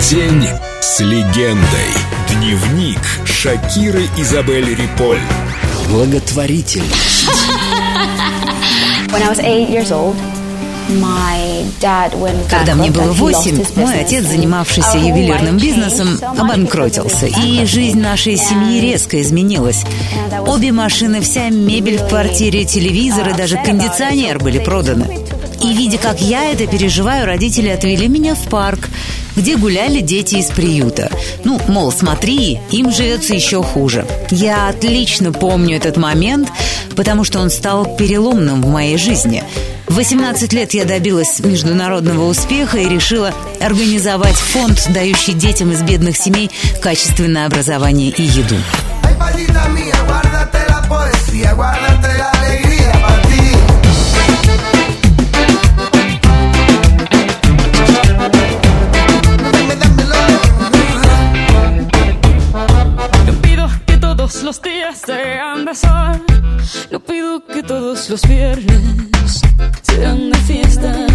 День с легендой. Дневник Шакиры Изабель Риполь. Old, Когда мне было восемь, мой отец, занимавшийся ювелирным бизнесом, обанкротился, и жизнь нашей семьи резко изменилась. Обе машины, вся мебель в квартире, телевизор и даже кондиционер были проданы. И видя, как я это переживаю, родители отвели меня в парк, где гуляли дети из приюта. Ну, мол, смотри, им живется еще хуже. Я отлично помню этот момент, потому что он стал переломным в моей жизни. В 18 лет я добилась международного успеха и решила организовать фонд, дающий детям из бедных семей качественное образование и еду. Los días sean de sol. No pido que todos los viernes sean de fiesta.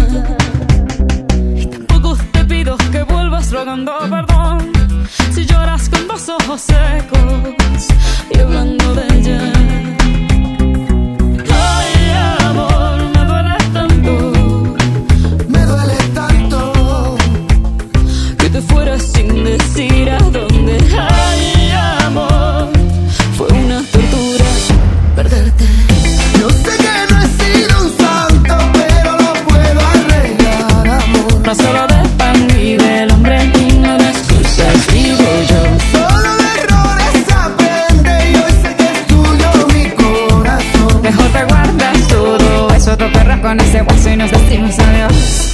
Con ese guaso y nos decimos adiós.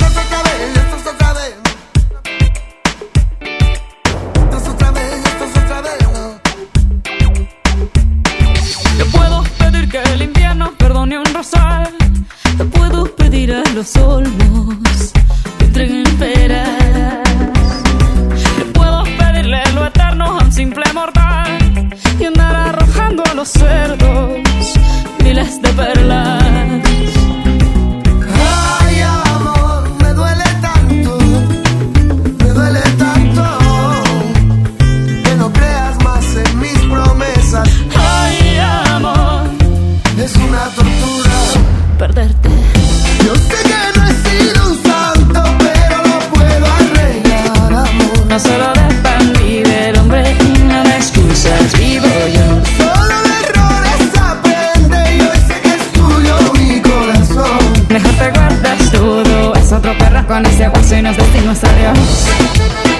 Te puedo pedir que el invierno perdone un rosal. Te puedo pedir a los olmos con ese hueso y nos decimos adiós. No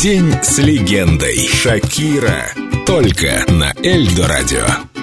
День с легендой. Шакира. Только на Эльдо радио.